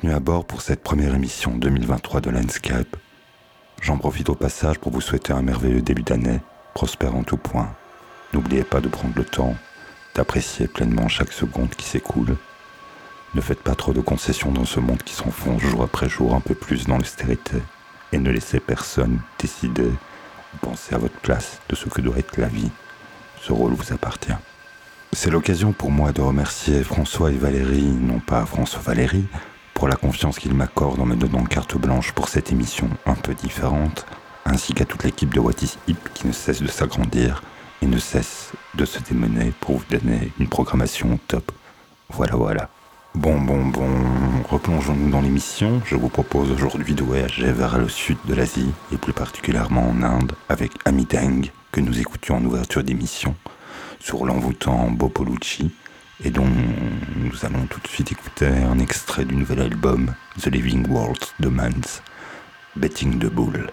Bienvenue à bord pour cette première émission 2023 de Landscape. J'en profite au passage pour vous souhaiter un merveilleux début d'année, prospère en tout point. N'oubliez pas de prendre le temps d'apprécier pleinement chaque seconde qui s'écoule. Ne faites pas trop de concessions dans ce monde qui s'enfonce jour après jour un peu plus dans l'austérité. Et ne laissez personne décider ou penser à votre place de ce que doit être la vie. Ce rôle vous appartient. C'est l'occasion pour moi de remercier François et Valérie, non pas François Valérie, pour la confiance qu'ils m'accordent en me donnant carte blanche pour cette émission un peu différente, ainsi qu'à toute l'équipe de What is Hip qui ne cesse de s'agrandir et ne cesse de se démener pour vous donner une programmation top. Voilà, voilà. Bon, bon, bon, replongeons-nous dans l'émission. Je vous propose aujourd'hui de voyager vers le sud de l'Asie et plus particulièrement en Inde avec Amidang que nous écoutions en ouverture d'émission sur l'envoûtant Bopolucci et dont nous allons tout de suite écouter un extrait du nouvel album The Living World de Mans, Betting de Bull.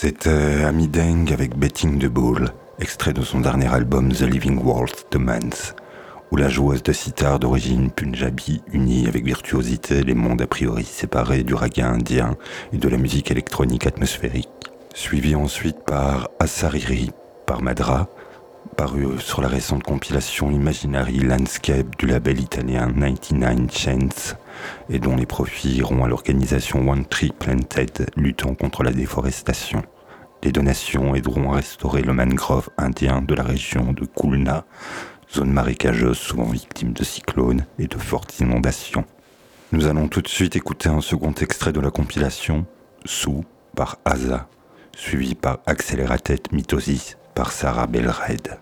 C'était Ami Deng avec Betting the Bull, extrait de son dernier album The Living World The Mans, où la joueuse de sitar d'origine punjabi unit avec virtuosité les mondes a priori séparés du raga indien et de la musique électronique atmosphérique. Suivi ensuite par Asariri par Madra, paru sur la récente compilation Imaginary Landscape du label italien 99 Chance et dont les profits iront à l'organisation One Tree Planted luttant contre la déforestation. Les donations aideront à restaurer le mangrove indien de la région de Kulna, zone marécageuse souvent victime de cyclones et de fortes inondations. Nous allons tout de suite écouter un second extrait de la compilation, Sous par Asa, suivi par Accelerated Mitosis par Sarah Belred.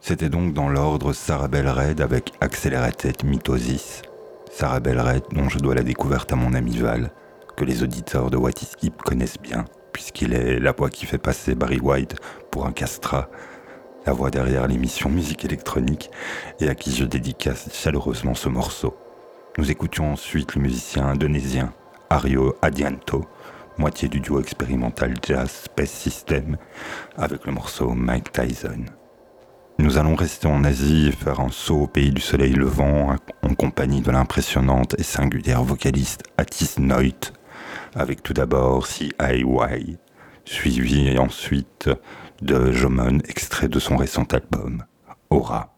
C'était donc dans l'ordre Sarah Red avec Accelerated Mitosis. Sarah Red, dont je dois la découverte à mon ami Val, que les auditeurs de What connaissent bien, puisqu'il est la voix qui fait passer Barry White pour un castra, la voix derrière l'émission Musique électronique, et à qui je dédicace chaleureusement ce morceau. Nous écoutions ensuite le musicien indonésien Ario Adianto, moitié du duo expérimental jazz Space System, avec le morceau Mike Tyson. Nous allons rester en Asie faire un saut au pays du soleil levant en compagnie de l'impressionnante et singulière vocaliste Atis Noit, avec tout d'abord C.I.Y., suivi ensuite de Jomon, extrait de son récent album, Aura.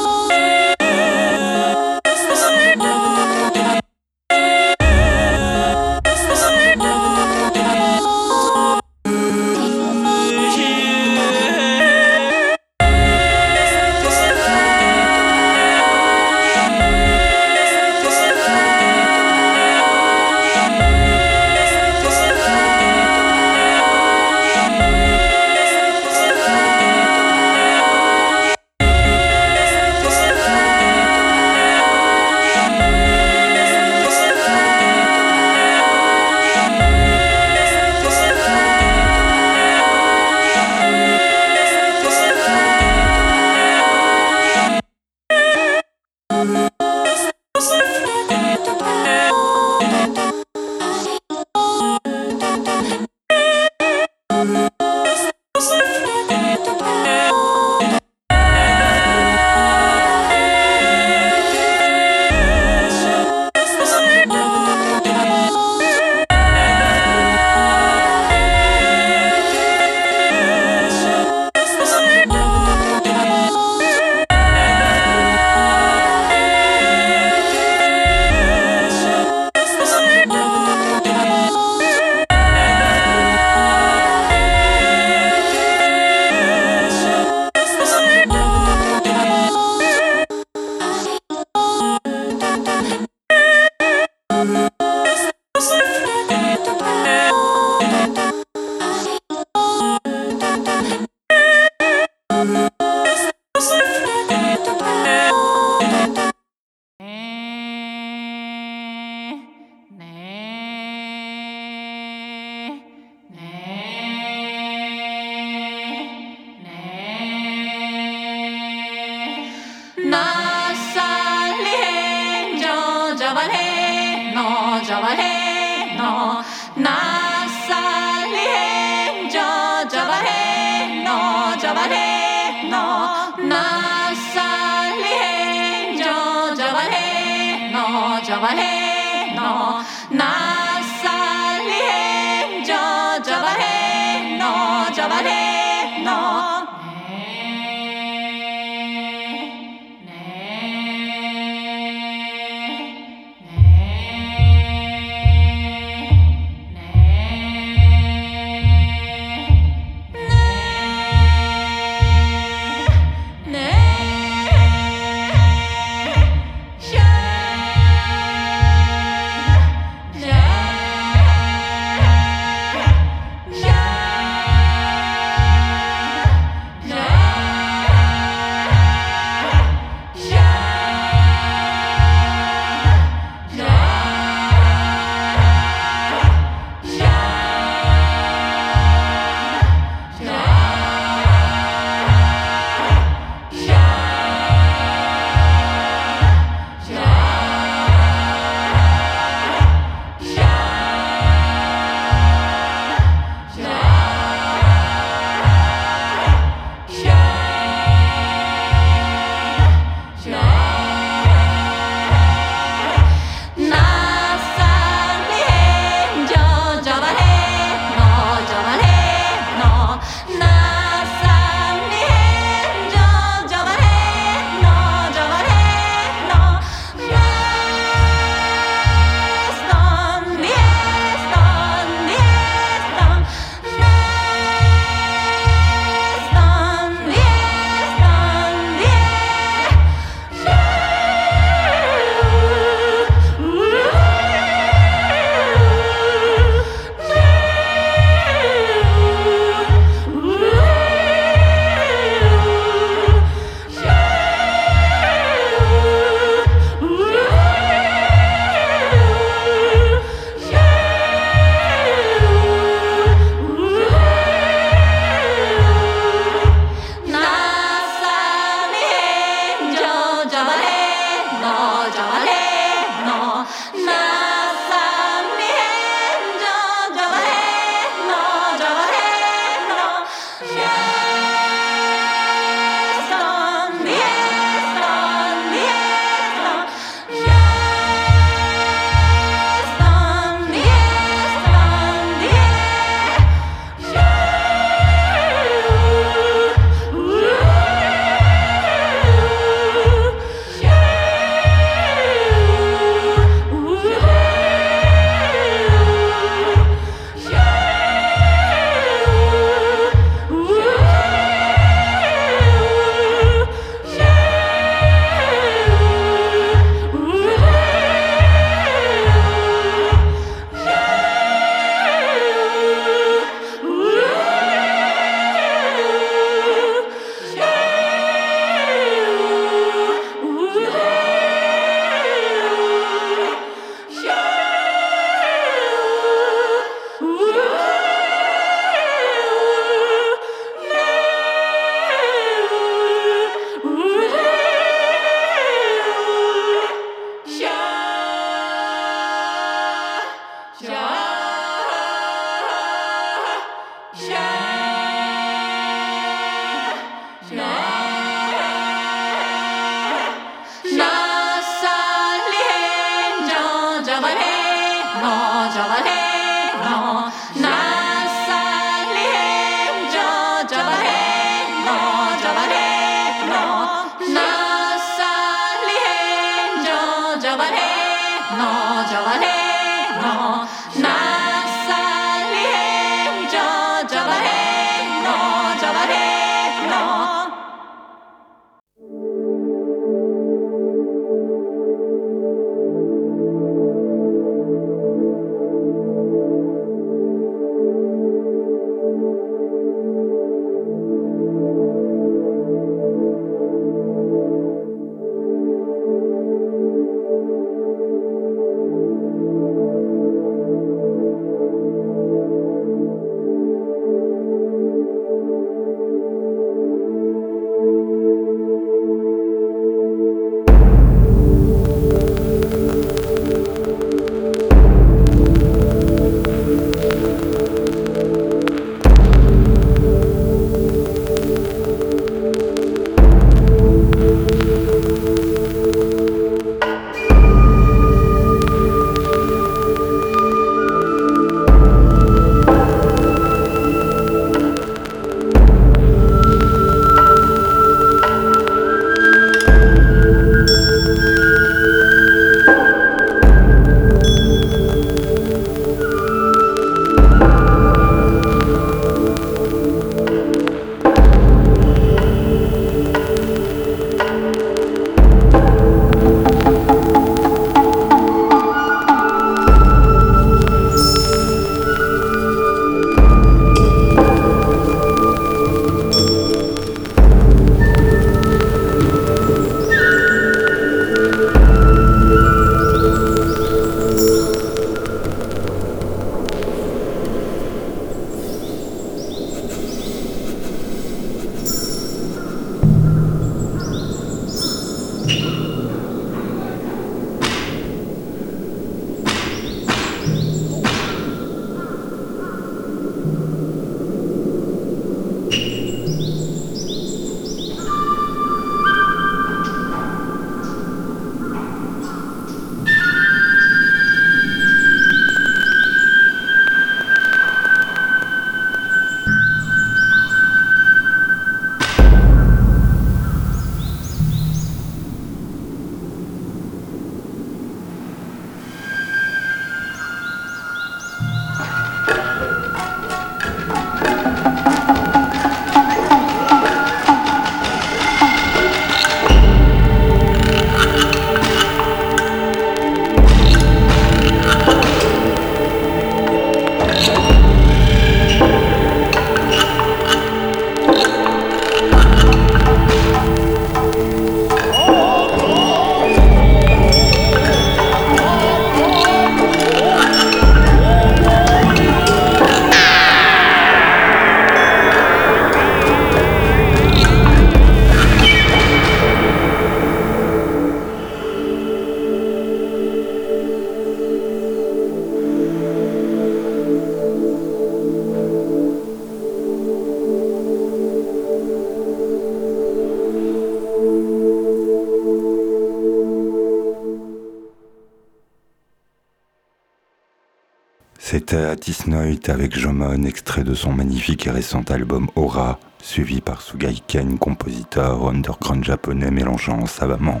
C'était Atis Noit avec Jomon, extrait de son magnifique et récent album Aura, suivi par Sugai Ken, compositeur underground japonais mélangeant savamment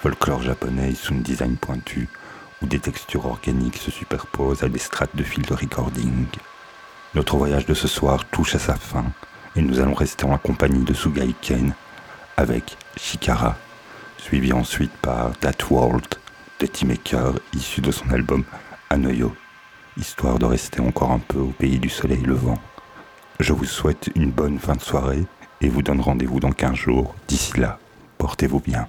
folklore japonais et sound design pointu, où des textures organiques se superposent à des strates de fil de recording. Notre voyage de ce soir touche à sa fin, et nous allons rester en compagnie de Sugai Ken avec Shikara, suivi ensuite par That World de T-Maker, issu de son album Anoyo histoire de rester encore un peu au pays du soleil levant. Je vous souhaite une bonne fin de soirée et vous donne rendez-vous dans 15 jours. D'ici là, portez-vous bien.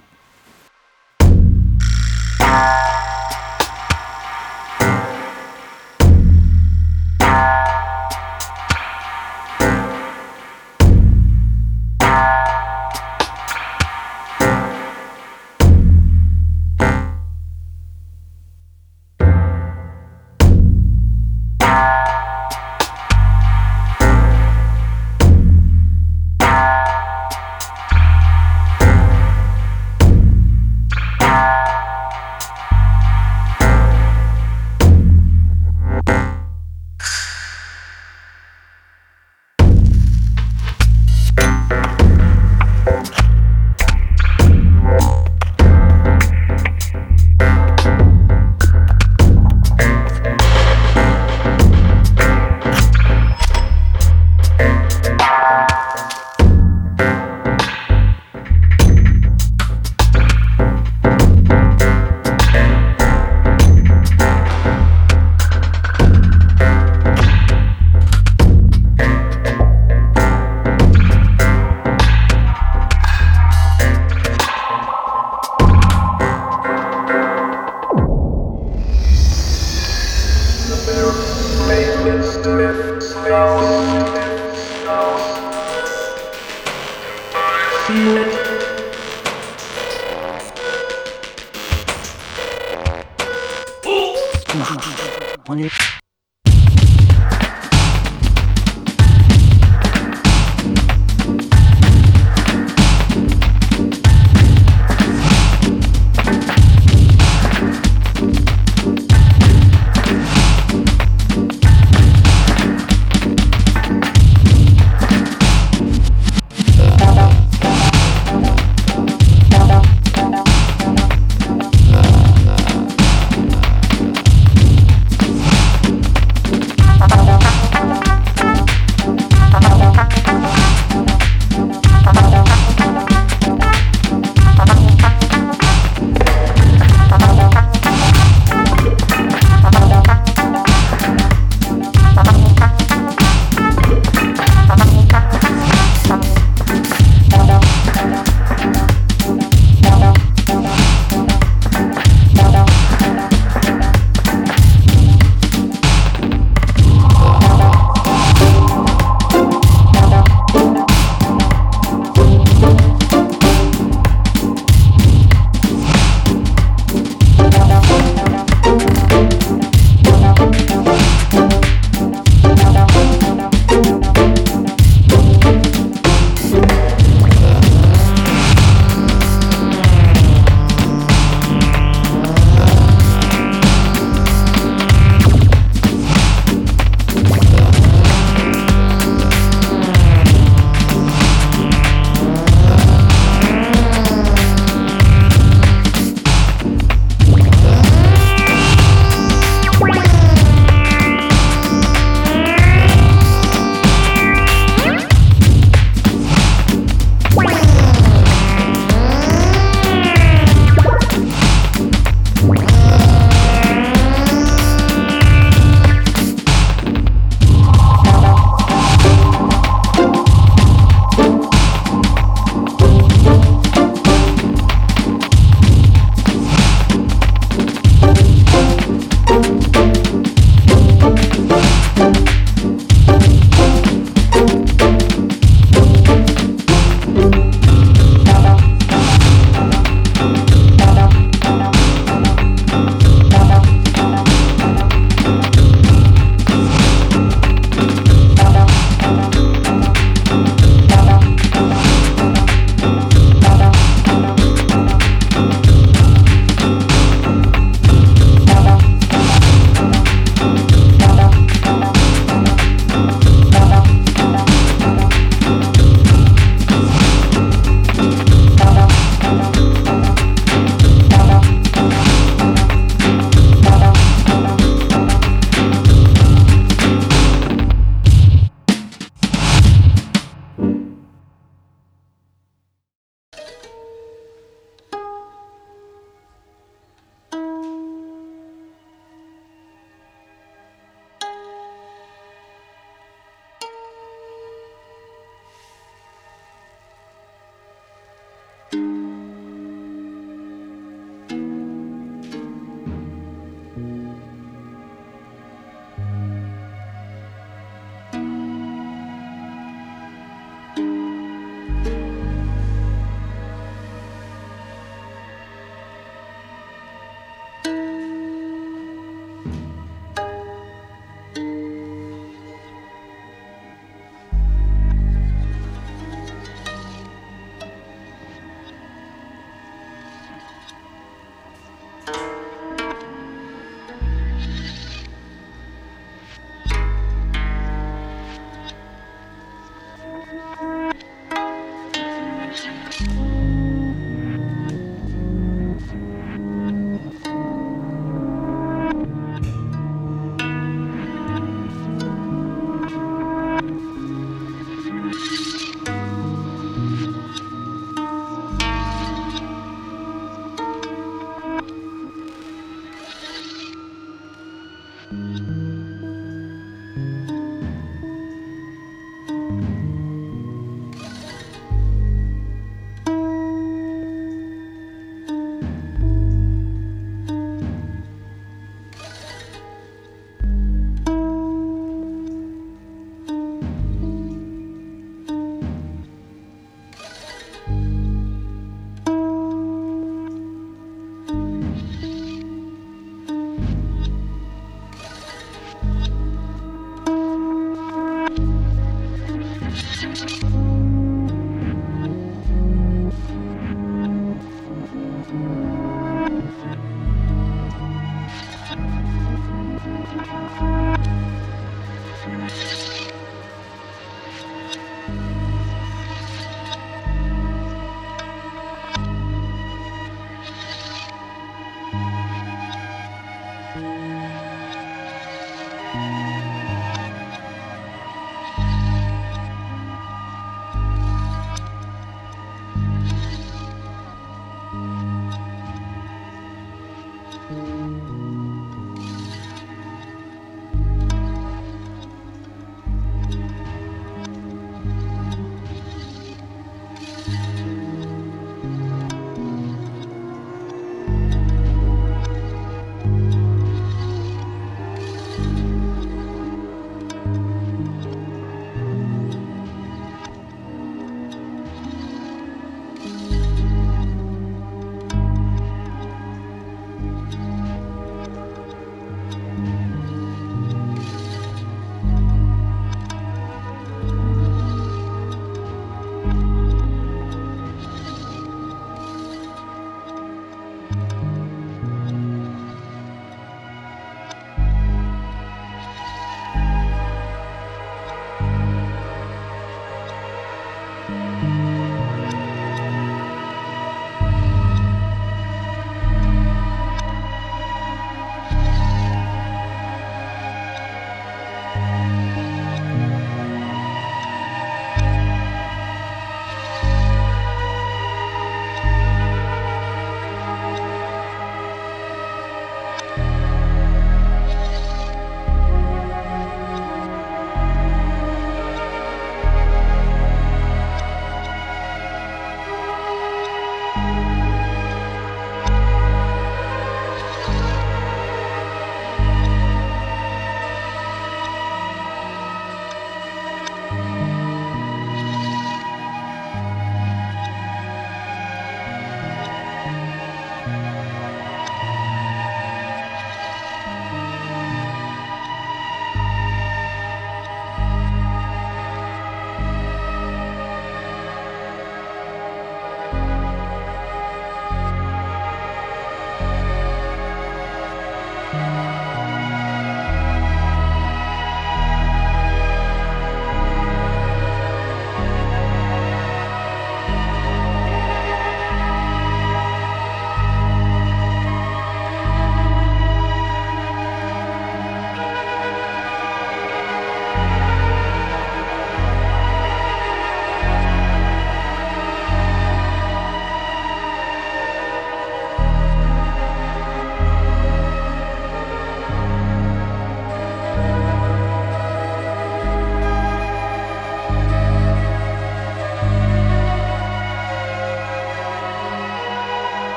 Música